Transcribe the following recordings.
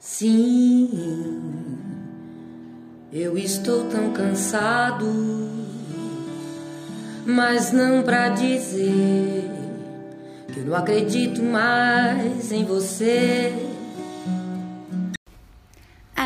Sim, eu estou tão cansado, mas não pra dizer que eu não acredito mais em você.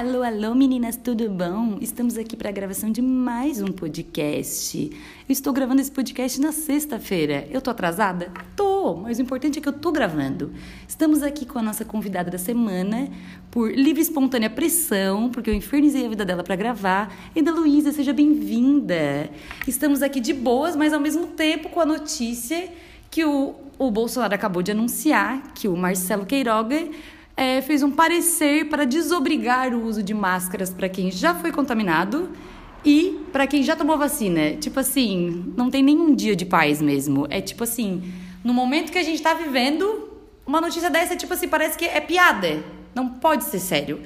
Alô, alô, meninas, tudo bom? Estamos aqui para a gravação de mais um podcast. Eu estou gravando esse podcast na sexta-feira. Eu tô atrasada? Tô, mas o importante é que eu tô gravando. Estamos aqui com a nossa convidada da semana, por livre e espontânea pressão, porque eu infernizei a vida dela para gravar. Eda Luísa, seja bem-vinda. Estamos aqui de boas, mas ao mesmo tempo com a notícia que o, o Bolsonaro acabou de anunciar que o Marcelo Queiroga é, fez um parecer para desobrigar o uso de máscaras para quem já foi contaminado e para quem já tomou vacina. Tipo assim, não tem nenhum dia de paz mesmo. É tipo assim, no momento que a gente está vivendo, uma notícia dessa, tipo assim, parece que é piada. Não pode ser sério.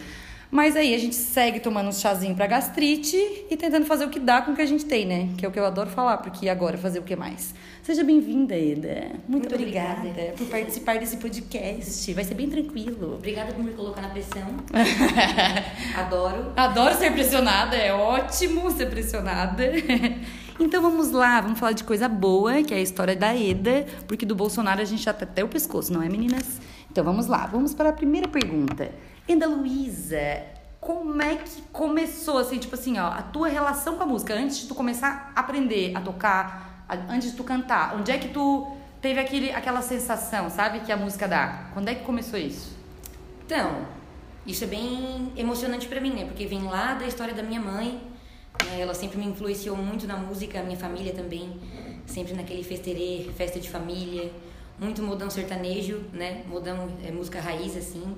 Mas aí a gente segue tomando um chazinho para gastrite e tentando fazer o que dá com o que a gente tem, né? Que é o que eu adoro falar, porque agora fazer o que mais? Seja bem-vinda, Eda. Muito, Muito obrigada, obrigada, por participar desse podcast. Vai ser bem tranquilo. Obrigada por me colocar na pressão. Adoro. Adoro ser pressionada, é ótimo ser pressionada. Então vamos lá, vamos falar de coisa boa, que é a história da Eda, porque do Bolsonaro a gente já tá até o pescoço, não é, meninas? Então vamos lá, vamos para a primeira pergunta. Eda Luísa, como é que começou, assim, tipo assim, ó, a tua relação com a música, antes de tu começar a aprender a tocar antes de tu cantar, onde é que tu teve aquele, aquela sensação, sabe, que a música dá? Quando é que começou isso? Então, isso é bem emocionante para mim, né? Porque vem lá da história da minha mãe, né? ela sempre me influenciou muito na música, a minha família também, sempre naquele festerê, festa de família, muito modão sertanejo, né? Modão é música raiz assim.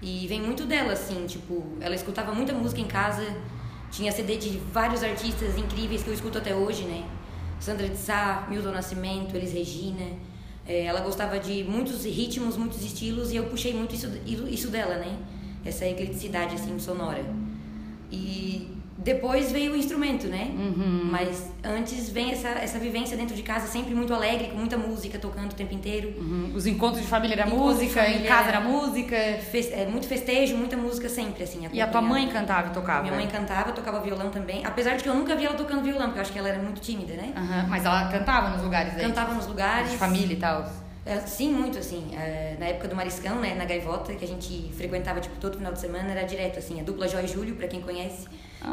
E vem muito dela assim, tipo, ela escutava muita música em casa, tinha CD de vários artistas incríveis que eu escuto até hoje, né? Sandra de Sá, Milton Nascimento, Elis Regina. É, ela gostava de muitos ritmos, muitos estilos e eu puxei muito isso, isso dela, né? Essa ecleticidade assim sonora. E depois veio o instrumento, né? Uhum. Mas antes vem essa, essa vivência dentro de casa, sempre muito alegre, com muita música tocando o tempo inteiro. Uhum. Os encontros de família era encontros música, família, em casa era música. Fez, é, muito festejo, muita música sempre, assim. E a tua mãe cantava e tocava? Minha mãe cantava, tocava violão também. Apesar de que eu nunca vi ela tocando violão, porque eu acho que ela era muito tímida, né? Uhum. Mas ela cantava nos lugares aí? Cantava nos lugares. De família e tal? É, sim, muito, assim. É, na época do Mariscão, né, na Gaivota, que a gente frequentava, tipo, todo final de semana, era direto, assim. A dupla Joy e Júlio, pra quem conhece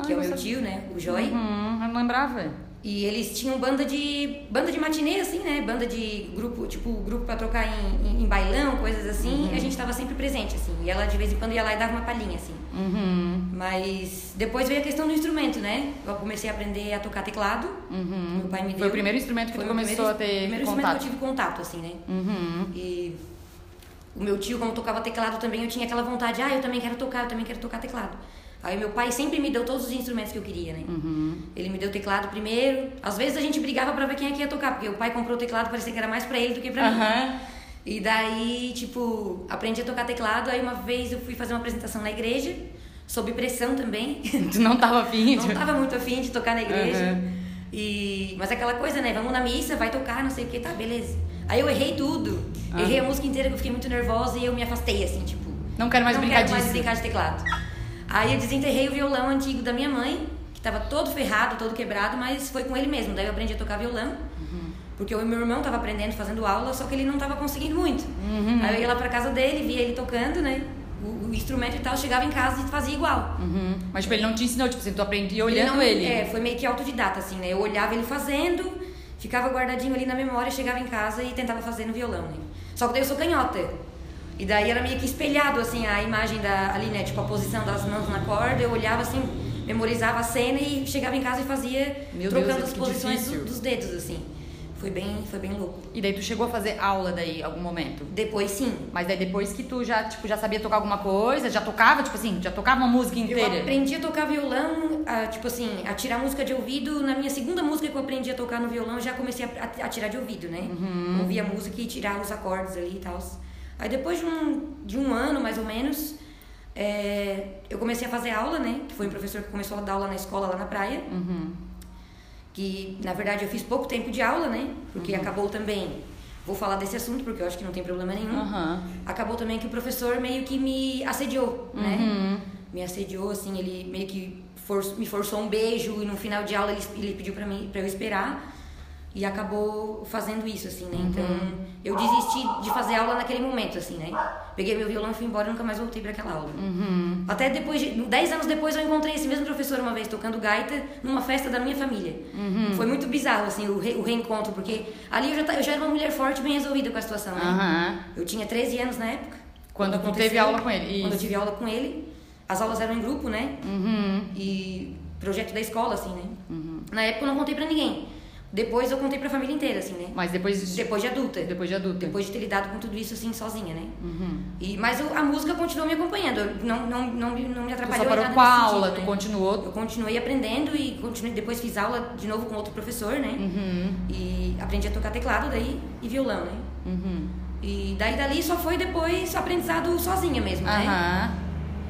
que é o meu tio, né? O Joy. Uhum, eu não lembrava. E eles tinham banda de banda de matinê, assim, né? Banda de grupo, tipo, grupo pra trocar em, em, em bailão, coisas assim. Uhum. E a gente tava sempre presente, assim. E ela de vez em quando ia lá e dava uma palhinha, assim. Uhum. Mas depois veio a questão do instrumento, né? Eu comecei a aprender a tocar teclado. Uhum. Meu pai me deu. Foi o primeiro instrumento que Foi tu começou primeiro, a ter primeiro contato. instrumento que eu tive contato, assim, né? Uhum. E o meu tio, como tocava teclado também, eu tinha aquela vontade, ah, eu também quero tocar, eu também quero tocar teclado. Aí meu pai sempre me deu todos os instrumentos que eu queria, né? Uhum. Ele me deu teclado primeiro. Às vezes a gente brigava para ver quem é que ia tocar, porque o pai comprou o teclado, parecia que era mais para ele do que para uhum. mim. E daí, tipo, aprendi a tocar teclado. Aí uma vez eu fui fazer uma apresentação na igreja, sob pressão também. Tu não tava afim? De... Não tava muito afim de tocar na igreja. Uhum. E... Mas aquela coisa, né? Vamos na missa, vai tocar, não sei o que, tá, beleza. Aí eu errei tudo. Errei a música inteira, que eu fiquei muito nervosa e eu me afastei, assim, tipo... Não quero mais não brincar quero disso. mais brincar de teclado. Aí eu desenterrei o violão antigo da minha mãe, que estava todo ferrado, todo quebrado, mas foi com ele mesmo. Daí eu aprendi a tocar violão. Uhum. Porque o meu irmão estava aprendendo, fazendo aula, só que ele não estava conseguindo muito. Uhum. Aí eu ia lá pra casa dele, via ele tocando, né? O, o instrumento e tal, chegava em casa e fazia igual. Uhum. Mas tipo, ele não te ensinou, tipo assim, tu aprendia olhando ele. ele. É, foi meio que autodidata, assim, né? Eu olhava ele fazendo, ficava guardadinho ali na memória, chegava em casa e tentava fazer no violão, né? Só que daí eu sou canhota. E daí era meio que espelhado, assim, a imagem da, ali, né? Tipo, a posição das mãos na corda. Eu olhava, assim, memorizava a cena e chegava em casa e fazia, Meu trocando Deus, as posições do, dos dedos, assim. Foi bem, foi bem louco. E daí tu chegou a fazer aula daí, algum momento? Depois, sim. Mas daí depois que tu já, tipo, já sabia tocar alguma coisa, já tocava, tipo assim, já tocava uma música inteira? Eu aprendi a tocar violão, a, tipo assim, a tirar música de ouvido. Na minha segunda música que eu aprendi a tocar no violão, já comecei a, a, a tirar de ouvido, né? Uhum. Ouvia a música e tirar os acordes ali e tal. Aí depois de um, de um ano, mais ou menos, é, eu comecei a fazer aula, né? Que foi um professor que começou a dar aula na escola lá na praia. Uhum. Que, na verdade, eu fiz pouco tempo de aula, né? Porque Uhum. acabou também vou falar desse assunto porque eu acho que não tem problema nenhum. Aham. Acabou também que o professor meio que me assediou, né? Uhum. Me assediou, assim, ele meio que for- me forçou um beijo e no final de aula ele, ele pediu pra, mim, pra eu esperar. E acabou fazendo isso, assim, né? Então, eu desisti de fazer aula naquele momento, assim, né? Peguei meu violão e fui embora e nunca mais voltei pra aquela aula. Até depois, de, 10 anos depois, eu encontrei esse mesmo professor uma vez tocando gaita numa festa da minha família. Foi muito bizarro, assim, o, re- o reencontro, porque ali eu já, eu já era uma mulher forte, bem resolvida com a situação, né? Eu tinha 13 anos na época. Quando aconteceu, teve aula com ele, Quando eu isso. tive aula com ele. As aulas eram em grupo, né? Uhum. E projeto da escola, assim, né? Na época eu não contei pra ninguém. Depois eu contei pra família inteira, assim, né? Mas depois de, Depois de adulta. depois de adulta. Depois de ter lidado com tudo isso, assim, sozinha, né? Uhum. E, mas eu- a música continuou me acompanhando. Não, não, não, me- não me Tu atrapalhou só em parou com a aula, sentido, tu né? continuou. Eu continuei aprendendo e continuei, depois fiz aula de novo com outro professor, né? Uhum. E aprendi a tocar teclado daí e violão, né? Uhum. E daí dali só foi depois aprendizado sozinha mesmo, né?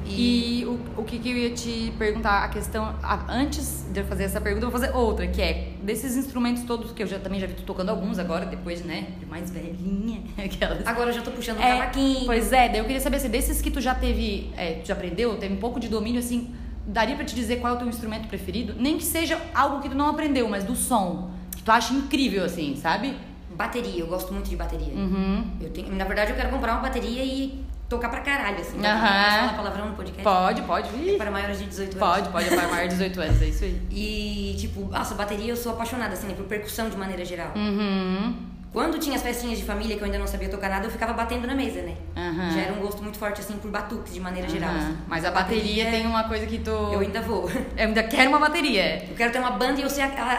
E o, o que, que eu ia te perguntar, a questão. a- antes de eu fazer essa pergunta, eu vou fazer outra, que é desses instrumentos todos que eu já também já vi tu tocando alguns agora, depois, né? De mais velhinha. Aquelas. Agora eu já tô puxando um É, cavaquinho. Pois é, daí eu queria saber se desses que tu já teve, é, tu já aprendeu, teve um pouco de domínio, assim, daria pra te dizer qual é o teu instrumento preferido? Nem que seja algo que tu não aprendeu, mas do som, que tu acha incrível, assim, sabe? Bateria, eu gosto muito de bateria. Uhum. Eu tenho, na verdade, eu quero comprar uma bateria e tocar pra caralho, assim. Aham. Posso falar palavrão no podcast? Pode, pode. Ih, Para maiores de 18 anos. Pode, pode, é para maior de 18 anos, é isso aí. E, tipo, nossa, bateria eu sou apaixonada, assim, né, por percussão de maneira geral. Uhum. Quando tinha as festinhas de família que eu ainda não sabia tocar nada, eu ficava batendo na mesa, né? Aham. Já era um gosto muito forte, assim, por batuques de maneira geral. Aham. assim. Mas a bateria tem uma coisa que tu. Eu ainda vou. Eu ainda quero uma bateria. Eu quero ter uma banda e eu ser a, a,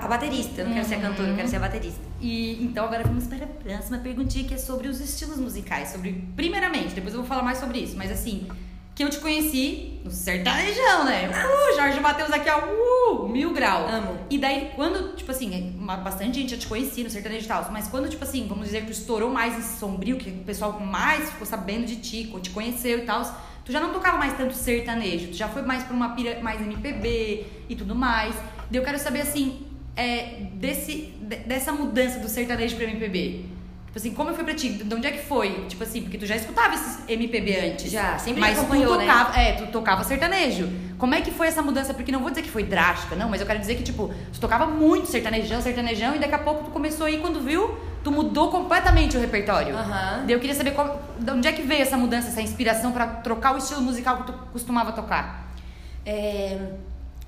a- a baterista. Eu não quero ser a cantora, eu quero ser a baterista. E então agora vamos para a próxima perguntinha que é sobre os estilos musicais, sobre primeiramente, depois eu vou falar mais sobre isso, mas assim, que eu te conheci no sertanejão, né? Uh, Jorge Matheus aqui, ó, uh, mil grau. Amo. E daí, quando, tipo assim, uma- bastante gente já te conhecia no sertanejo e tal, mas quando, tipo assim, vamos dizer que tu estourou mais esse sombrio, que o pessoal mais ficou sabendo de ti, te conheceu e tal, tu já não tocava mais tanto sertanejo, tu já foi mais pra uma pira mais MPB e tudo mais. Daí eu quero saber, assim, é, desse, de- dessa mudança do sertanejo pra MPB. Tipo assim, como foi pra ti? De onde é que foi? Tipo assim, porque tu já escutava esses MPB antes. Já, sempre mas acompanhou, tu né? tocava, é, tu tocava sertanejo. Como é que foi essa mudança? Porque não vou dizer que foi drástica, não, mas eu quero dizer que, tipo, tu tocava muito sertanejão, sertanejão, e daqui a pouco tu começou aí, quando viu, tu mudou completamente o repertório. Aham. Daí eu queria saber qual, de onde é que veio essa mudança, essa inspiração pra trocar o estilo musical que tu costumava tocar. É,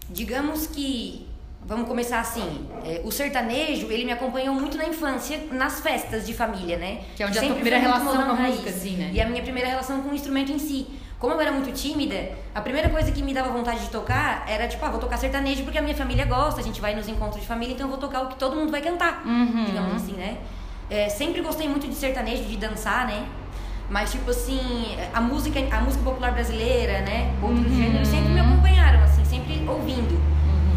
digamos que vamos começar assim é, o sertanejo ele me acompanhou muito na infância nas festas de família né Que é onde a tua Sempre primeira relação com a raiz. música, assim, né? e a minha primeira relação com o instrumento em si como eu era muito tímida a primeira coisa que me dava vontade de tocar era tipo ah vou tocar sertanejo porque a minha família gosta a gente vai nos encontros de família então eu vou tocar o que todo mundo vai cantar Uhum. digamos assim né É, sempre gostei muito de sertanejo de dançar né mas tipo assim a música a música popular brasileira né outros Uhum. gêneros sempre me acompanharam assim sempre ouvindo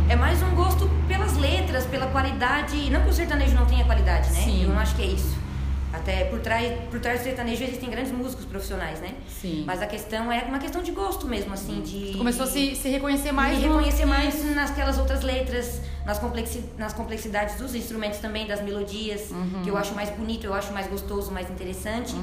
é mais um gosto pelas letras, pela qualidade. Não que o sertanejo não tenha qualidade, né? Sim. Eu não acho que é isso. Até por trás, por trás do sertanejo existem grandes músicos profissionais, né? Sim. Mas a questão é uma questão de gosto mesmo, assim, de. Tu começou a se, se reconhecer mais me no- reconhecer mais nasquelas outras letras, nas, complexi nas complexidades dos instrumentos também, das melodias, Uhum. que eu acho mais bonito, eu acho mais gostoso, mais interessante.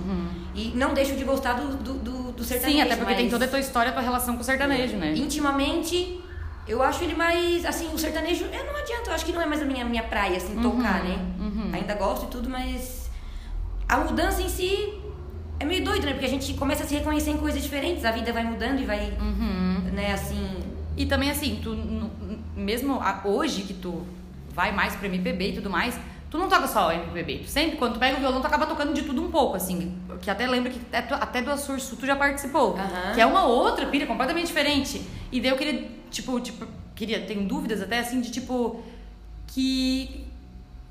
E não deixo de gostar do, do, do, do sertanejo. Sim, até porque tem mas- toda a tua história, a tua relação com o sertanejo, né? Intimamente, eu acho ele mais, assim, o sertanejo, eu não adianta, eu acho que não é mais a minha, minha praia, assim, tocar, né? Ainda gosto e tudo, mas a mudança em si é meio doido, né? Porque a gente começa a se reconhecer em coisas diferentes, a vida vai mudando e vai, né, assim... E também assim, tu mesmo hoje que tu vai mais pro MPB e tudo mais, tu não toca só MPB. Tu sempre, quando tu pega o violão, tu acaba tocando de tudo um pouco, assim. Que até lembro que até, do Sul tu já participou. Aham. Que é uma outra pira completamente diferente. E daí eu queria, tipo, tipo, queria, tenho dúvidas até assim de tipo. Que.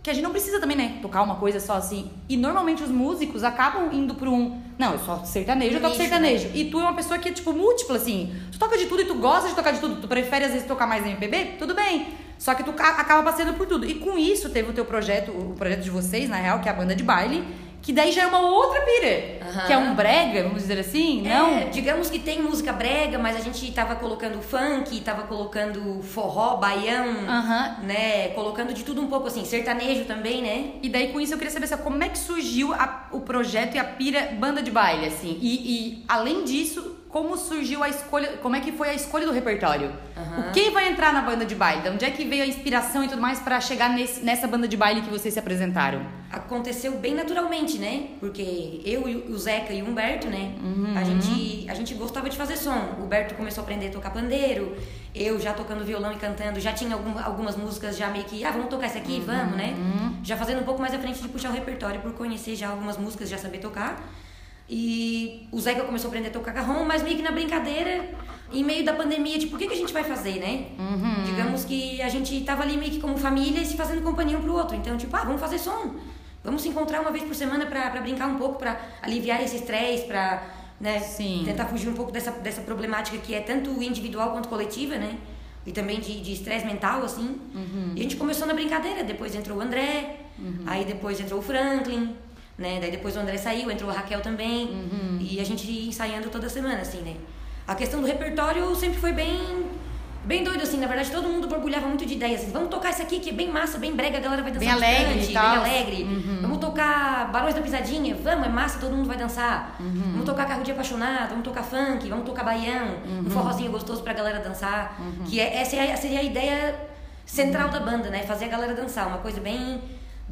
Que a gente não precisa também, né? Tocar uma coisa só assim. E normalmente os músicos acabam indo pra um. Não, eu só sertanejo, eu toco Nicho, sertanejo. E tu é uma pessoa que é, tipo, múltipla, assim. Tu toca de tudo e tu gosta de tocar de tudo. Tu prefere, às vezes, tocar mais MPB? Tudo bem. Só que tu ca- acaba passando por tudo. E com isso, teve o teu projeto, o projeto de vocês, na real, que é a banda de baile, Que daí já é uma outra pira. Aham. Que é um brega, vamos dizer assim, É, não? digamos que tem música brega, mas a gente tava colocando funk, tava colocando forró, baião, Aham. né? Colocando de tudo um pouco assim, sertanejo também, né? E daí com isso eu queria saber assim, como é que surgiu a- o projeto e a pira banda de baile, assim. E, e, além disso, como surgiu a escolha, como é que foi a escolha do repertório? O Quem vai entrar na banda de baile? De onde é que veio a inspiração e tudo mais pra chegar nesse, nessa banda de baile que vocês se apresentaram? Aconteceu bem naturalmente, né? Porque eu e o Zeca e o Humberto, né? Uhum. A, gente, a gente gostava de fazer som. O Humberto começou a aprender a tocar pandeiro, eu já tocando violão e cantando, já tinha algum- algumas músicas já meio que, ah, vamos tocar essa aqui, Uhum. vamos, né? Já fazendo um pouco mais à frente de puxar o repertório por conhecer já algumas músicas, já saber tocar. E o Zeca começou a aprender a tocar carrom, mas meio que na brincadeira, em meio da pandemia, tipo, o que, que a gente vai fazer, né? Uhum. Digamos que a gente tava ali meio que como família e se fazendo companhia um pro outro. Então, tipo, ah, vamos fazer som. Vamos se encontrar uma vez por semana pra brincar um pouco, pra aliviar esse estresse, pra né, Sim. tentar fugir um pouco dessa, dessa problemática que é tanto individual quanto coletiva, né? E também de de estresse mental, assim. E a gente começou na brincadeira. Depois entrou o André, aí depois entrou o Franklin, né? Daí depois o André saiu, entrou a Raquel também. E a gente ia ensaiando toda semana, assim, né? A questão do repertório sempre foi bem bem doido, assim. Na verdade, todo mundo borbulhava muito de ideias. Assim, Vamos tocar isso aqui que é bem massa, bem brega, a galera vai dançar Bem alegre bastante, bem alegre. Vamos tocar Barões da Pisadinha, vamos, é massa, todo mundo vai dançar. Vamos tocar Carro de Apaixonado, vamos tocar funk, vamos tocar baião, um forrozinho gostoso pra galera dançar. Que é, essa é seria a ideia central da banda, né? Fazer a galera dançar, uma coisa bem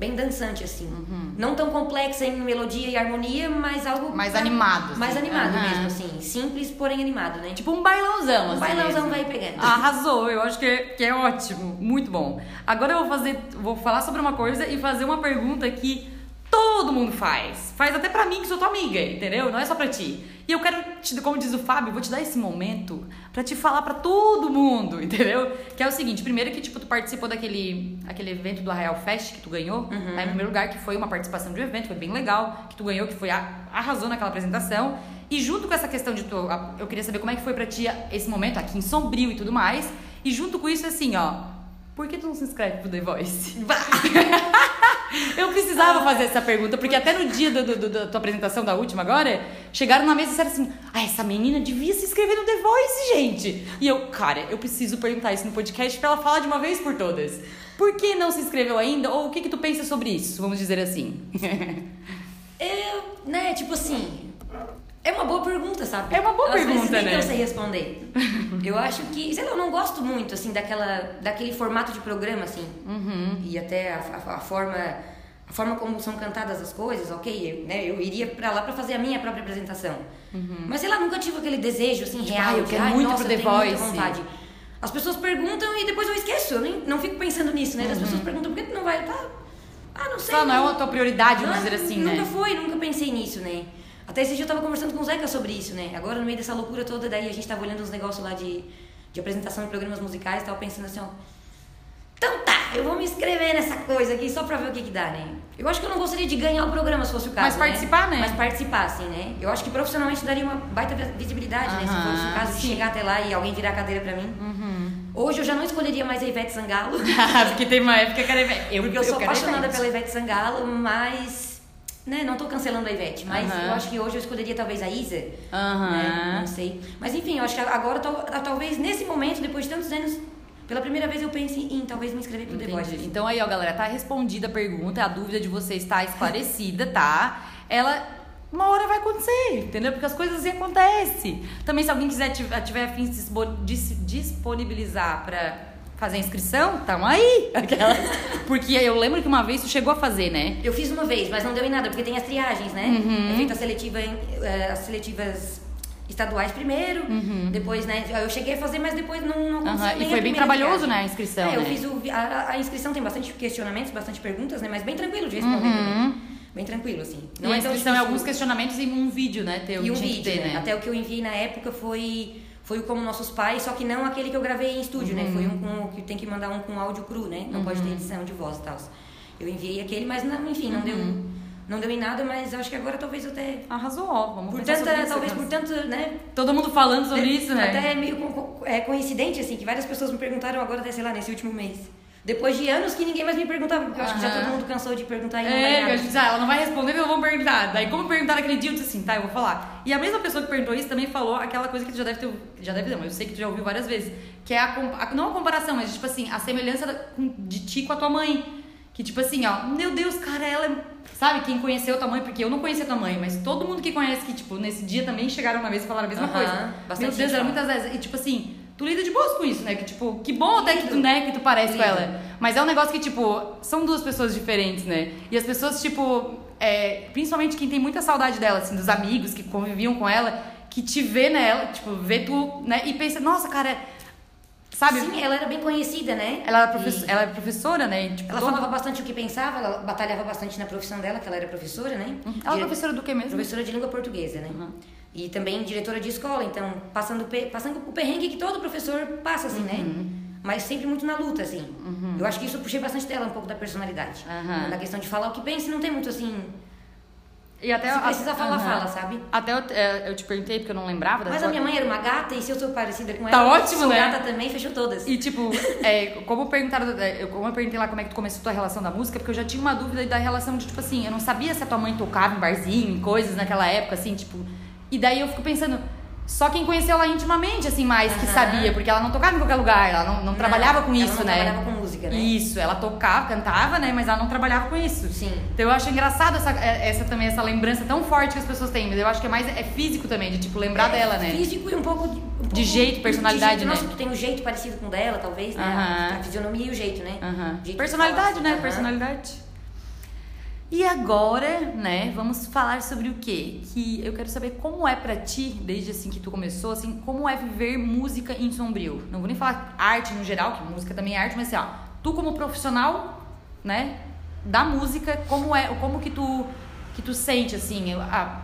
bem dançante assim. Não tão complexa em melodia e harmonia, mas algo Mais animado, Mais assim. animado Aham. mesmo assim, simples, porém animado, né? Tipo, um bailãozão, um assim bailãozão mesmo. vai pegando. Arrasou, eu acho que é, que é ótimo, muito bom. Agora eu vou fazer, vou falar sobre uma coisa e fazer uma pergunta que todo mundo faz. Faz até pra mim que sou tua amiga, entendeu? Não é só pra ti. E eu quero, te, como diz o Fábio, vou te dar esse momento pra te falar pra todo mundo, entendeu? Que é o seguinte, primeiro que tipo tu participou daquele aquele evento do Arraial Fest que tu ganhou, tá? em primeiro lugar que foi uma participação de um evento, foi bem legal, que tu ganhou, que foi a, arrasou naquela apresentação. E junto com essa questão de tu, eu queria saber como é que foi pra ti esse momento aqui em Sombrio e tudo mais. E junto com isso, assim, ó, por que tu não se inscreve pro The Voice? Eu precisava fazer essa pergunta, porque até no dia do, do- do- da tua apresentação da última agora, chegaram na mesa e disseram assim: Ah, essa menina devia se inscrever no The Voice, gente. E eu, cara, eu preciso perguntar isso no podcast pra ela falar de uma vez por todas. Por que não se inscreveu ainda? Ou o que, que tu pensa sobre isso? Vamos dizer assim. Eu, né, tipo assim, é uma boa pergunta, sabe? É uma boa Às vezes pergunta, nem né? eu sei responder. eu acho que, sei lá, eu não gosto muito, assim, daquela, daquele formato de programa, assim. Uhum. E até a, a- a forma, a forma como são cantadas as coisas, ok, né, eu iria pra lá pra fazer a minha própria apresentação. Mas, sei lá, nunca tive aquele desejo, assim, real. "Ai, Uhum. eu quero "Ai, muito nossa, pro The Voice." vontade. As pessoas perguntam e depois eu esqueço, eu nem, não fico pensando nisso, né? As Uhum. pessoas perguntam, por que tu não vai? Tá, ah, não sei. Só não é a tua prioridade, vamos Não, dizer assim, nunca né? foi, nunca pensei nisso, né? Até esse dia eu tava conversando com o Zeca sobre isso, né? Agora, no meio dessa loucura toda, daí a gente tava olhando uns negócios lá de, de apresentação de programas musicais, tava pensando assim, ó. Então tá, eu vou me inscrever nessa coisa aqui só pra ver o que que dá, né? Eu acho que eu não gostaria de ganhar o programa se fosse o caso. Mas participar, né? Mas participar, assim, né? Eu acho que profissionalmente daria uma baita visibilidade, né? Se fosse o caso de sim. chegar até lá e alguém virar a cadeira pra mim. Uhum. Hoje eu já não escolheria mais a Ivete Sangalo. porque teve uma época que era eu, Porque eu sou quero apaixonada Ivete. pela Ivete Sangalo, mas. Né, não tô cancelando a Ivete, mas eu acho que hoje eu escolheria talvez a Isa. Aham. Né, não sei. Mas enfim, eu acho que agora, tal- talvez nesse momento, depois de tantos anos, pela primeira vez eu pense em talvez me inscrever pro The Entendi. Voice. Então aí, ó, galera, tá respondida a pergunta, a dúvida de vocês está esclarecida, tá? Ela uma hora vai acontecer, entendeu? Porque as coisas assim acontecem. Também se alguém quiser tiver, afim de se dispo- de se disponibilizar pra fazer a inscrição, tamo aí. Aquelas. Porque eu lembro que uma vez tu chegou a fazer, né? Eu fiz uma vez, mas não deu em nada, porque tem as triagens, né? Uhum. É feita a seletiva, em- eh, as seletivas estaduais primeiro, depois, né? Eu cheguei a fazer, mas depois não, não consegui Uhum. E a foi bem trabalhoso, né, a inscrição, É, eu né? fiz o, a, a inscrição tem bastante questionamentos, bastante perguntas, né? Mas bem tranquilo de responder Uhum. também. Bem tranquilo, assim. Não e a tão inscrição é alguns questionamentos e um vídeo, né? Teu, E um vídeo, ter, né? Até o que eu enviei na época foi foi como nossos pais, só que não aquele que eu gravei em estúdio, né? Foi um com que tem que mandar um com áudio cru, né? Não pode ter edição de voz e tal. Eu enviei aquele, mas não, enfim, não deu não deu em nada, mas acho que agora talvez eu até Arrasou. Vamos por isso, talvez né? por tanto, né? Todo mundo falando sobre isso, né? Até é meio co- é, coincidente, assim, que várias pessoas me perguntaram agora, até, sei lá, nesse último mês. Depois de anos que ninguém mais me perguntava, porque eu acho que já todo mundo cansou de perguntar e não É, nada. eu disse, ah, ela não vai responder, eu vou perguntar. Daí, como perguntaram aquele dia, eu disse assim, tá, eu vou falar. E a mesma pessoa que perguntou isso também falou aquela coisa que tu já deve ter, já deve ter, mas eu sei que tu já ouviu várias vezes, que é a, a- não a comparação, mas tipo assim, a semelhança de ti com a tua mãe. Que tipo assim, ó, meu Deus, cara, ela é. Sabe, quem conheceu tua mãe, porque eu não conhecia tua mãe, mas todo mundo que conhece, que, tipo, nesse dia também chegaram uma vez e falaram a mesma Aham, coisa. bastante Meu Deus, era fala. muitas vezes. E tipo assim, tu lida de boas com isso, né? Que tipo, que bom até que tu, né, que tu parece com Lido. ela. Mas é um negócio que, tipo, são duas pessoas diferentes, né? E as pessoas, tipo, é, principalmente quem tem muita saudade dela, assim, dos amigos que conviviam com ela, que te vê nela, tipo, vê tu, né? E pensa, nossa, cara, sabe? Sim, ela era bem conhecida, né? Ela, era E professora, ela era professora, né? E, tipo, ela falava bastante o que pensava, ela batalhava bastante na profissão dela, que ela era professora, né? Ela é Dire- professora do que mesmo? Professora de língua portuguesa, né? E também diretora de escola, então passando, passando o perrengue que todo professor passa, assim, né? Mas sempre muito na luta, assim. Eu acho que isso eu puxei bastante dela, um pouco da personalidade. Na questão de falar o que pensa, não tem muito assim. E até Se a- precisa falar, aham. fala, sabe? Até eu, é, eu te perguntei porque eu não lembrava da Mas a minha mãe era uma gata e se eu sou parecida com Tá ela, ótimo, sou né? gata também, fechou todas. E tipo, é, como perguntaram, é, eu, como eu perguntei lá como é que tu começou a tua relação da música, porque eu já tinha uma dúvida da relação de, tipo assim, eu não sabia se a tua mãe tocava em barzinho, em coisas naquela época, assim, tipo. E daí eu fico pensando, só quem conheceu ela intimamente, assim, mais que sabia, porque ela não tocava em qualquer lugar, ela não, não, trabalhava com ela isso, não né? trabalhava com música, né? Isso, ela tocava, cantava, né? Mas ela não trabalhava com isso. Sim. Então eu acho engraçado essa, é, essa também, essa lembrança tão forte que as pessoas têm, mas eu acho que é mais é físico também, de tipo, lembrar É dela, né? Físico e um pouco de. um pouco jeito, personalidade, de jeito. né? Nossa, tu tem um jeito parecido com o dela, talvez, né? Aham. A fisionomia e o jeito, né? Jeito de Personalidade, né? Personalidade. E agora, né, vamos falar sobre o quê? Que eu quero saber como é pra ti, desde assim que tu começou, assim, como é viver música em Sombrio. Não vou nem falar arte no geral, que música também é arte, mas assim, ó, tu como profissional, né, da música, como é, como que tu que tu sente assim, a,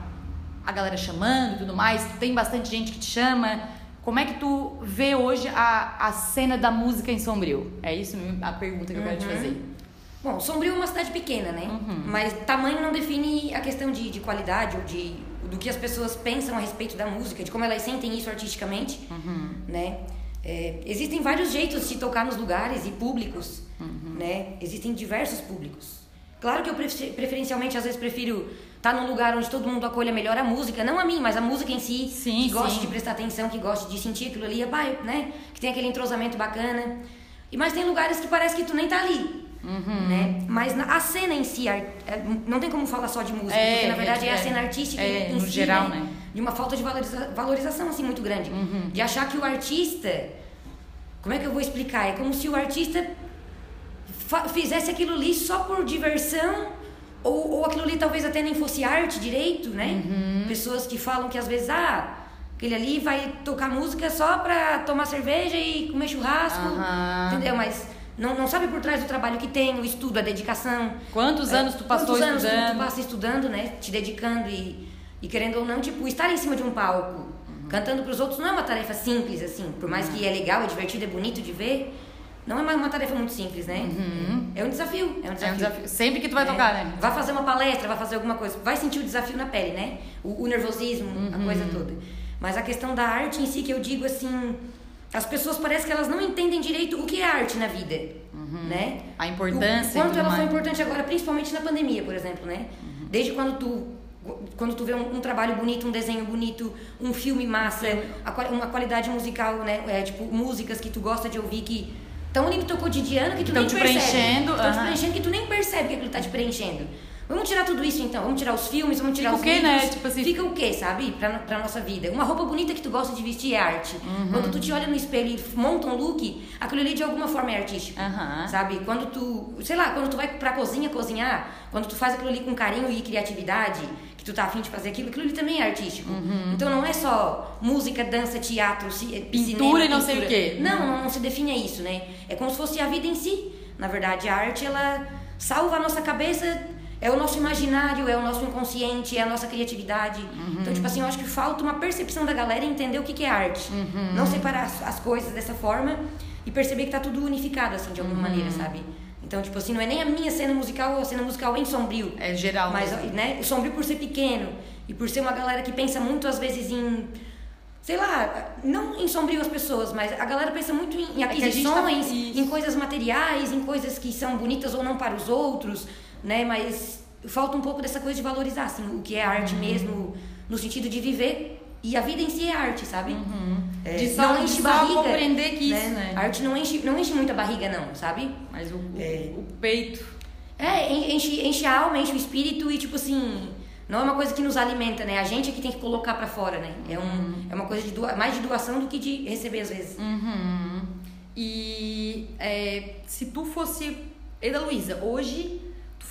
a galera chamando e tudo mais, tu tem bastante gente que te chama. Como é que tu vê hoje a, a cena da música em Sombrio? É isso a pergunta que eu quero te Uhum. fazer. Bom, Sombrio é uma cidade pequena, né? Uhum. Mas tamanho não define a questão de, de qualidade ou de do que as pessoas pensam a respeito da música, de como elas sentem isso artisticamente, Uhum. né? É, existem vários jeitos de tocar nos lugares e públicos, Uhum. né? Existem diversos públicos. Claro que eu prefe- preferencialmente às vezes prefiro estar num lugar onde todo mundo acolha melhor a música, não a mim, mas a música em si, Sim, que goste de prestar atenção, que goste de sentir aquilo ali, pai, né? Que tem aquele entrosamento bacana. E mas tem lugares que parece que tu nem tá ali. Uhum. Né? Mas a cena em si, é, não tem como falar só de música, É, porque na verdade é, é, a cena artística é, em no si, geral, né? né? De uma falta de valoriza- valorização assim muito grande. Uhum. De achar que o artista. Como é que eu vou explicar? É como se o artista fizesse aquilo ali só por diversão, ou, ou aquilo ali talvez até nem fosse arte direito, né? Uhum. Pessoas que falam que às vezes, ah, aquele ali vai tocar música só pra tomar cerveja e comer churrasco, entendeu? Mas não, não sabe por trás do trabalho que tem, o estudo, a dedicação. Quantos É, anos tu passou quantos anos tu- estudando? tu passa estudando, né? Te dedicando e, e querendo ou não, tipo, estar em cima de um palco, Uhum. cantando pros outros não é uma tarefa simples, assim. Por mais que é legal, é divertido, é bonito de ver, não é uma, uma tarefa muito simples, né? É um desafio, é um É desafio. um desafio. Sempre que tu vai É. tocar, né? Vai fazer uma palestra, vai fazer alguma coisa, vai sentir o desafio na pele, né? O, o nervosismo, Uhum. a coisa toda. Mas a questão da arte em si, que eu digo assim, as pessoas parecem que elas não entendem direito o que é arte na vida, né? A importância O, quanto ela foi mais. importante agora, principalmente na pandemia, por exemplo, né? Desde quando tu quando tu vê um, um trabalho bonito, um desenho bonito, um filme massa, a uma qualidade musical, né? É, tipo, músicas que tu gosta de ouvir que estão ali no teu cotidiano que tu Tão nem te percebe. preenchendo, Tão te preenchendo que tu nem percebe que aquilo tá te preenchendo. Vamos tirar tudo isso então, vamos tirar os filmes, vamos tirar Fica os o quê, livros. né? Tipo assim- Fica o quê, sabe? Pra, pra nossa vida. Uma roupa bonita que tu gosta de vestir é arte. Uhum. Quando tu te olha no espelho e monta um look, aquilo ali de alguma forma é artístico. Aham. Sabe? Quando tu, sei lá, quando tu vai pra cozinha cozinhar, quando tu faz aquilo ali com carinho e criatividade, que tu tá afim de fazer aquilo, aquilo ali também é artístico. Então não é só música, dança, teatro, ci, Uhum. Pintura cinema, e não sei o quê. Não, não, não se define isso, né? É como se fosse a vida em si. Na verdade, a arte, ela salva a nossa cabeça, é o nosso imaginário, é o nosso inconsciente, é a nossa criatividade. Uhum. Então, tipo assim, eu acho que falta uma percepção da galera entender o que, que é arte. Uhum. Não separar as, as coisas dessa forma e perceber que tá tudo unificado, assim, de Uhum. alguma maneira, sabe? Então, tipo assim, não é nem a minha cena musical ou a cena musical em sombrio. É geral. Mas, mesmo. né, o sombrio por ser pequeno e por ser uma galera que pensa muito, às vezes, em sei lá, não em sombrio as pessoas, mas a galera pensa muito em, em É gente tá- aquisições, isso. em coisas materiais, em coisas que são bonitas ou não para os outros, né? Mas falta um pouco dessa coisa de valorizar, assim, o que é arte Uhum. mesmo, no sentido de viver. E a vida em si é arte, sabe? É, De só- de só compreender que isso, né? A arte não enche, não enche muito a barriga, não, sabe? Mas o, o- É. o peito. É, en- enche, enche a alma, enche o espírito e, tipo assim, não é uma coisa que nos alimenta, né? A gente é que tem que colocar pra fora, né? É, um, é uma coisa de doa, mais de doação do que de receber, às vezes. Uhum. E é, se tu fosse. Eda Luísa, hoje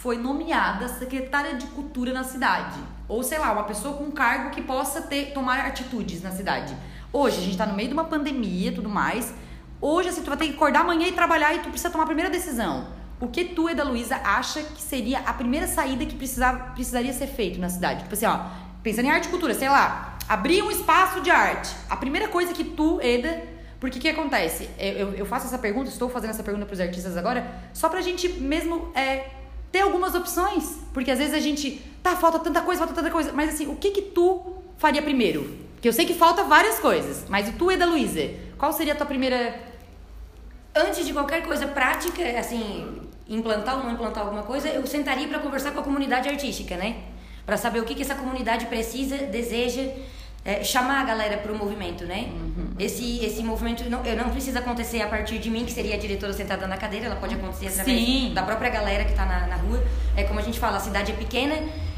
foi nomeada secretária de cultura na cidade. Ou sei lá, uma pessoa com cargo que possa ter, tomar atitudes na cidade. Hoje, a gente tá no meio de uma pandemia e tudo mais. Hoje, assim, tu vai ter que acordar amanhã e trabalhar e tu precisa tomar a primeira decisão. O que tu, Eda Luísa, acha que seria a primeira saída que precisava, precisaria ser feito na cidade? Tipo assim, ó, pensando em arte e cultura, sei lá, abrir um espaço de arte. A primeira coisa que tu, Eda, porque o que acontece? Eu, eu- eu faço essa pergunta, estou fazendo essa pergunta pros artistas agora, só pra gente mesmo é, ter algumas opções. Porque às vezes a gente, tá, falta tanta coisa, falta tanta coisa. Mas assim, o que que tu faria primeiro? Porque eu sei que falta várias coisas, mas e tu, Eda Luísa, qual seria a tua primeira Antes de qualquer coisa prática, assim, implantar ou não implantar alguma coisa, eu sentaria pra conversar com a comunidade artística, né? Pra saber o que, que essa comunidade precisa, deseja, é, chamar a galera pro movimento, né? Esse, esse movimento não, eu não precisa acontecer a partir de mim, que seria a diretora sentada na cadeira, ela pode acontecer através Sim. da própria galera que tá na, na rua. É como a gente fala, a cidade é pequena.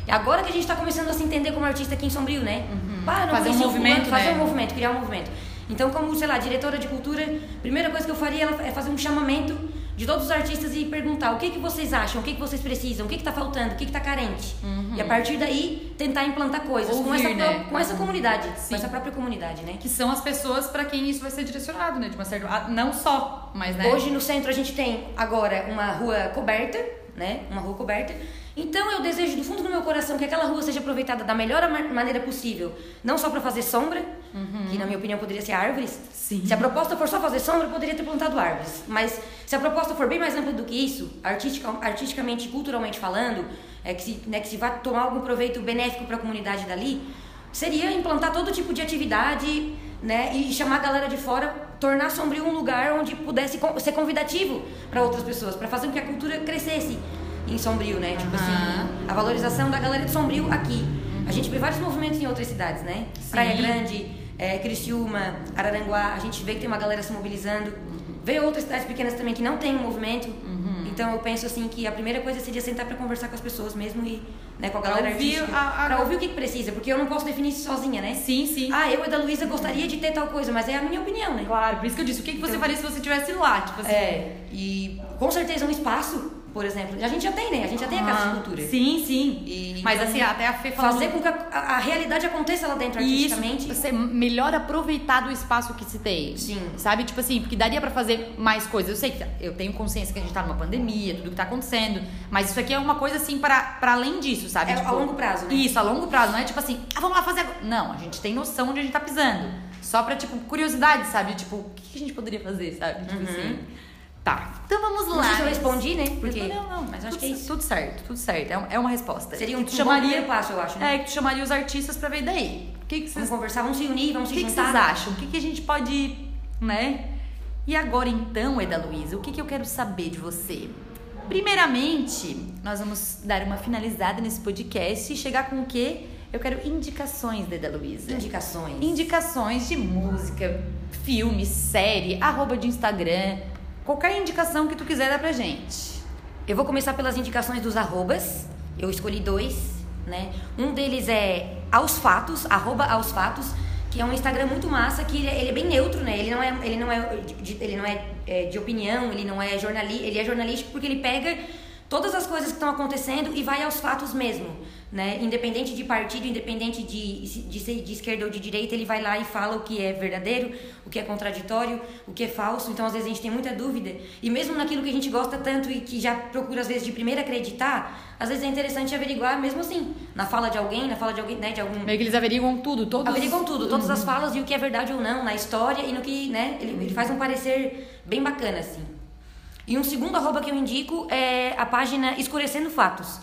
Agora que a gente tá começando a se entender como artista aqui em Sombrio, né? Pá, não Fazer um o movimento, fulano, Fazer né? um movimento, criar um movimento. Então, como, sei lá, diretora de cultura, primeira coisa que eu faria é fazer um chamamento de todos os artistas e perguntar o que, que vocês acham, o que, que vocês precisam, o que, que tá faltando, o que, que tá carente. E a partir daí, tentar implantar coisas com, Ouvir, essa, né? com essa comunidade, Sim. com essa própria comunidade, né? que são as pessoas pra quem isso vai ser direcionado, né? De uma certa, ah, não só, mas né? Hoje no centro a gente tem agora uma rua coberta, né? Uma rua coberta. Então eu desejo do fundo do meu coração que aquela rua seja aproveitada da melhor ma- maneira possível, não só para fazer sombra, que na minha opinião poderia ser árvores. Sim. Se a proposta for só fazer sombra, eu poderia ter plantado árvores. Mas se a proposta for bem mais ampla do que isso, artistica, artisticamente e culturalmente falando, é que se, né, que se vai tomar algum proveito benéfico para a comunidade dali, seria implantar todo tipo de atividade, né, e chamar a galera de fora, tornar Sombrio um lugar onde pudesse ser convidativo para outras pessoas, para fazer com que a cultura crescesse em Sombrio, né? Tipo Aham. assim, a valorização da galera de Sombrio aqui. A gente vê vários movimentos em outras cidades, né? Praia Grande, é, Criciúma, Araranguá, a gente vê que tem uma galera se mobilizando. Vê outras cidades pequenas também que não tem um movimento. Então eu penso assim que a primeira coisa seria sentar para conversar com as pessoas mesmo e né, com a Pra galera ouvir artística. a- a- Pra ouvir o que que precisa, porque eu não posso definir isso sozinha, né? Sim, sim. Ah, eu e da Luísa gostaria de ter tal coisa, mas é a minha opinião, né? Claro, por isso que eu disse, o que, que você faria se você estivesse lá? Tipo assim. É, e com certeza um espaço, por exemplo. A gente já tem, né? A gente já tem a Casa de Ah, Cultura. Sim, sim. E, Mas então, assim, até a Fê falou. Fazer com que a, a- realidade aconteça lá dentro E isso, artisticamente. ser melhor aproveitado o espaço que se tem. Sim. Sabe? Tipo assim, porque daria pra fazer mais coisas. Eu sei que eu tenho consciência que a gente tá numa pandemia, tudo que tá acontecendo. Mas isso aqui é uma coisa assim para para além disso, sabe? É Tipo, a longo prazo, né? Isso, a longo prazo. Não é tipo assim, ah, vamos lá fazer agora. Não, a gente tem noção onde a gente tá pisando. Só pra, tipo, curiosidade, sabe? Tipo, o que que a gente poderia fazer, sabe? Tipo assim. Tá. Então vamos Uhum. Não lá. sei se eu respondi, né? Porque Não, não, mas acho tudo, que é isso. Tudo certo, tudo certo. É, um- é uma resposta. Seria um, um chamaria bom primeiro passo, eu acho, né? é, que tu chamaria os artistas pra ver daí. O que, que Vamos vocês, conversar, vamos se unir, vamos o se que, que juntar. vocês acham? O que, que a gente pode, né? E agora então, Eda Luísa, o que, que eu quero saber de você? Primeiramente, nós vamos dar uma finalizada nesse podcast e chegar com o quê? Eu quero indicações da Eda Luísa. Indicações. Indicações de música, filme, série, arroba de Instagram. Qualquer indicação que tu quiser dar pra gente. Eu vou começar pelas indicações dos arrobas. Eu escolhi dois, né? Um deles é Aos Fatos, arroba Aos Fatos, que é um Instagram muito massa, que ele é, ele é bem neutro, né? Ele não é, ele não é, de, ele não é, é, de opinião, ele não é jornalista, ele é jornalístico porque ele pega todas as coisas que estão acontecendo e vai aos fatos mesmo, né? Independente de partido, independente de, de ser de esquerda ou de direita, ele vai lá e fala o que é verdadeiro, o que é contraditório, o que é falso. Então, às vezes, a gente tem muita dúvida. E mesmo naquilo que a gente gosta tanto e que já procura, às vezes, de primeira acreditar, às vezes é interessante averiguar mesmo assim. Na fala de alguém, na fala de alguém, né? De algum... Meio que eles averiguam tudo, todos. Averiguam tudo, todas Uhum. as falas e o que é verdade ou não na história e no que, né? Ele, ele faz um parecer bem bacana, assim. E um segundo arroba que eu indico é a página Escurecendo Fatos,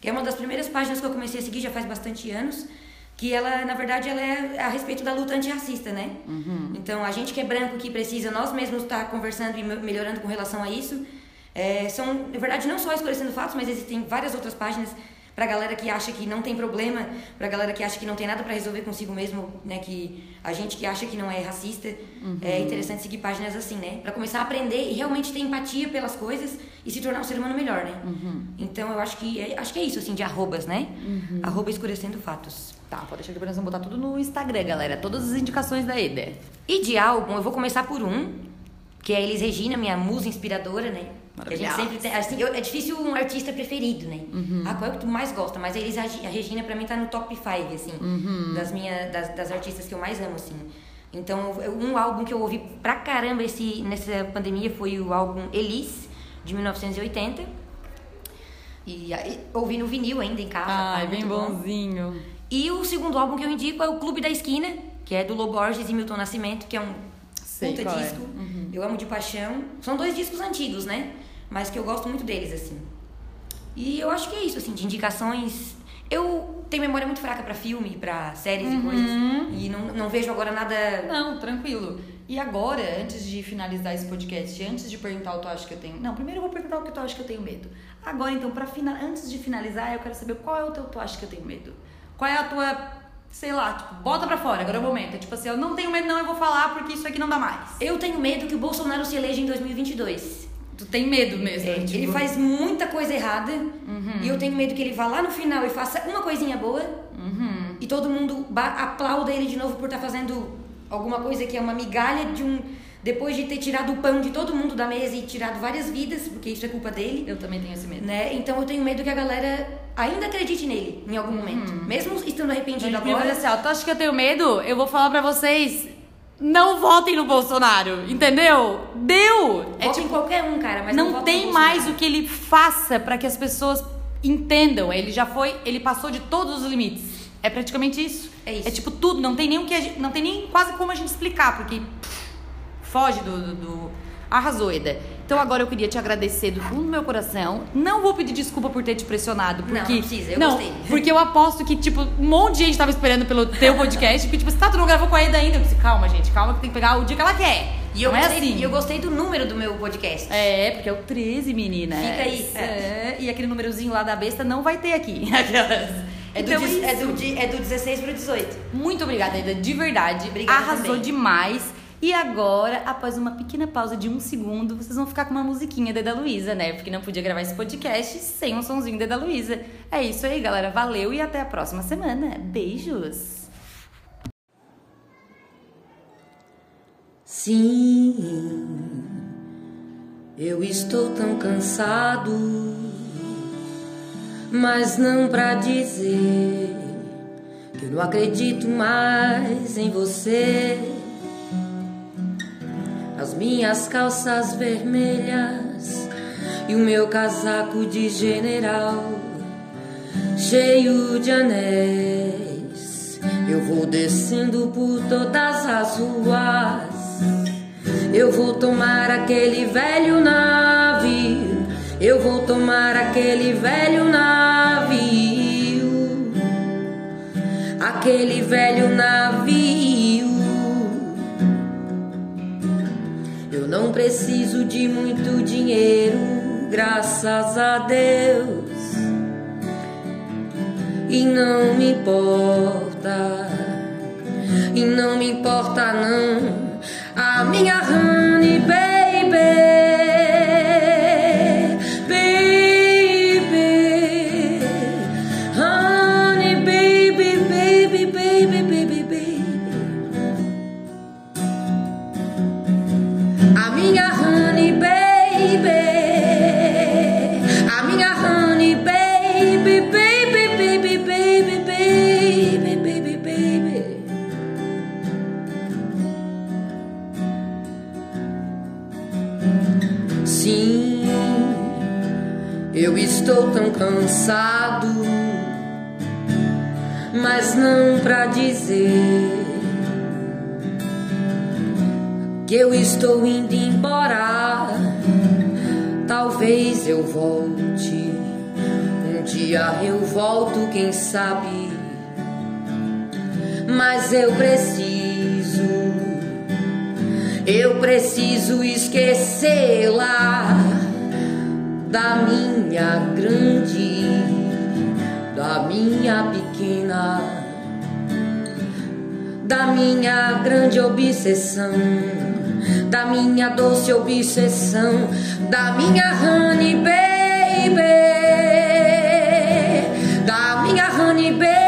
que é uma das primeiras páginas que eu comecei a seguir já faz bastante anos. que ela, na verdade, ela é a respeito da luta antirracista, né? Uhum. Então, a gente que é branco, que precisa nós mesmos estar conversando e me- melhorando com relação a isso, é, são, na verdade, não só esclarecendo fatos, mas existem várias outras páginas pra galera que acha que não tem problema, pra galera que acha que não tem nada pra resolver consigo mesmo, né? Que a gente que acha que não é racista, é interessante seguir páginas assim, né? Pra começar a aprender e realmente ter empatia pelas coisas e se tornar um ser humano melhor, né? Então, eu acho que é, acho que é isso, assim, de arrobas, né? Arroba escurecendo fatos. Tá, pode deixar que nós vamos botar tudo no Instagram, galera. Todas as indicações da Eder. E de álbum, eu vou começar por um, que é a Elis Regina, minha musa inspiradora, né? Que a gente Maravilhosa. sempre assim, eu- é difícil um artista preferido, né? Ah, qual é o que tu mais gosta? Mas a Elis Regi- a Regina, pra mim, tá no top 5, assim, das, minha, das, das artistas que eu mais amo, assim. Então, um álbum que eu ouvi pra caramba esse, nessa pandemia foi o álbum Elis, de 1980. E aí, ouvi no vinil ainda em casa. tá Ai, bem muito bom. bonzinho. E o segundo álbum que eu indico é o Clube da Esquina, que é do Lobo Borges e Milton Nascimento, que é um Sei puta é. disco. Eu amo de paixão. São dois discos antigos, né? Mas que eu gosto muito deles, assim. E eu acho que é isso, assim, de indicações. Eu tenho memória muito fraca pra filme, pra séries e coisas. E não, não vejo agora nada. Não, tranquilo. E agora, antes de finalizar esse podcast, antes de perguntar o que tu acha que eu tenho. Não, primeiro eu vou perguntar o que tu acha que eu tenho medo. Agora, então, para final... antes de finalizar, eu quero saber qual é o teu tu acha que eu tenho medo. Qual é a tua. Sei lá, tipo, bota pra fora, agora é o momento. Tipo assim, eu não tenho medo, não, eu vou falar porque isso aqui não dá mais. Eu tenho medo que o Bolsonaro se eleja em 2022. Tu tem medo mesmo. É, tipo... Ele faz muita coisa errada. E eu tenho medo que ele vá lá no final e faça uma coisinha boa. E todo mundo aplauda ele de novo por estar fazendo alguma coisa que é uma migalha de um. Depois de ter tirado o pão de todo mundo da mesa e tirado várias vidas, porque isso é culpa dele. Eu também tenho esse medo. Né? Então eu tenho medo que a galera ainda acredite nele em algum momento. Mesmo estando arrependido agora. assim, ó, tu acha que eu tenho medo? Eu vou falar pra vocês. Não votem no Bolsonaro, entendeu? Deu! É Vote em qualquer um, cara, mas não, não tem mais o que ele faça pra que as pessoas entendam. Ele já foi, ele passou de todos os limites. É praticamente isso. É isso. É tipo tudo, não tem nem o que a gente, não tem nem quase como a gente explicar, porque pff, foge do, do, do- arrasou, Eda. Então agora eu queria te agradecer do fundo do meu coração. Não vou pedir desculpa por ter te pressionado, Não, porque não precisa, eu não, gostei. porque eu aposto que tipo um monte de gente tava esperando pelo teu podcast, porque tipo, você tá, tu não gravou com a Eda ainda. Eu disse, calma, gente, calma que tem que pegar o dia que ela quer. E eu, não é gostei, assim. e eu gostei do número do meu podcast. É, porque é o 13, menina. Fica aí. É, e aquele númerozinho lá da besta não vai ter aqui. É do, Então, dez- é, do, de- é do 16 pro 18. Muito obrigada, Eda, de verdade. Obrigada Arrasou também. demais. E agora, após uma pequena pausa de um segundo, vocês vão ficar com uma musiquinha da Eda Luiza, né? Porque não podia gravar esse podcast sem um sonzinho da Eda Luiza. É isso aí, galera. Valeu e até a próxima semana. Beijos! Sim, eu estou tão cansado, mas não pra dizer que eu não acredito mais em você. As minhas calças vermelhas e o meu casaco de general cheio de anéis. Eu vou descendo por todas as ruas. Eu vou tomar aquele velho navio. Eu vou tomar aquele velho navio. Aquele velho navio. Preciso de muito dinheiro, graças a Deus. E não me importa, e não me importa não. A minha honey baby, A minha honey baby, a minha honey baby, baby, baby, baby, baby, baby, baby. Sim, eu estou tão cansado, mas não pra dizer que eu estou indo embora. Talvez eu volte, um dia eu volto, quem sabe. mas eu preciso, eu preciso esquecê-la da minha grande, da minha pequena, da minha grande obsessão, da minha doce obsessão, da minha honey baby. baby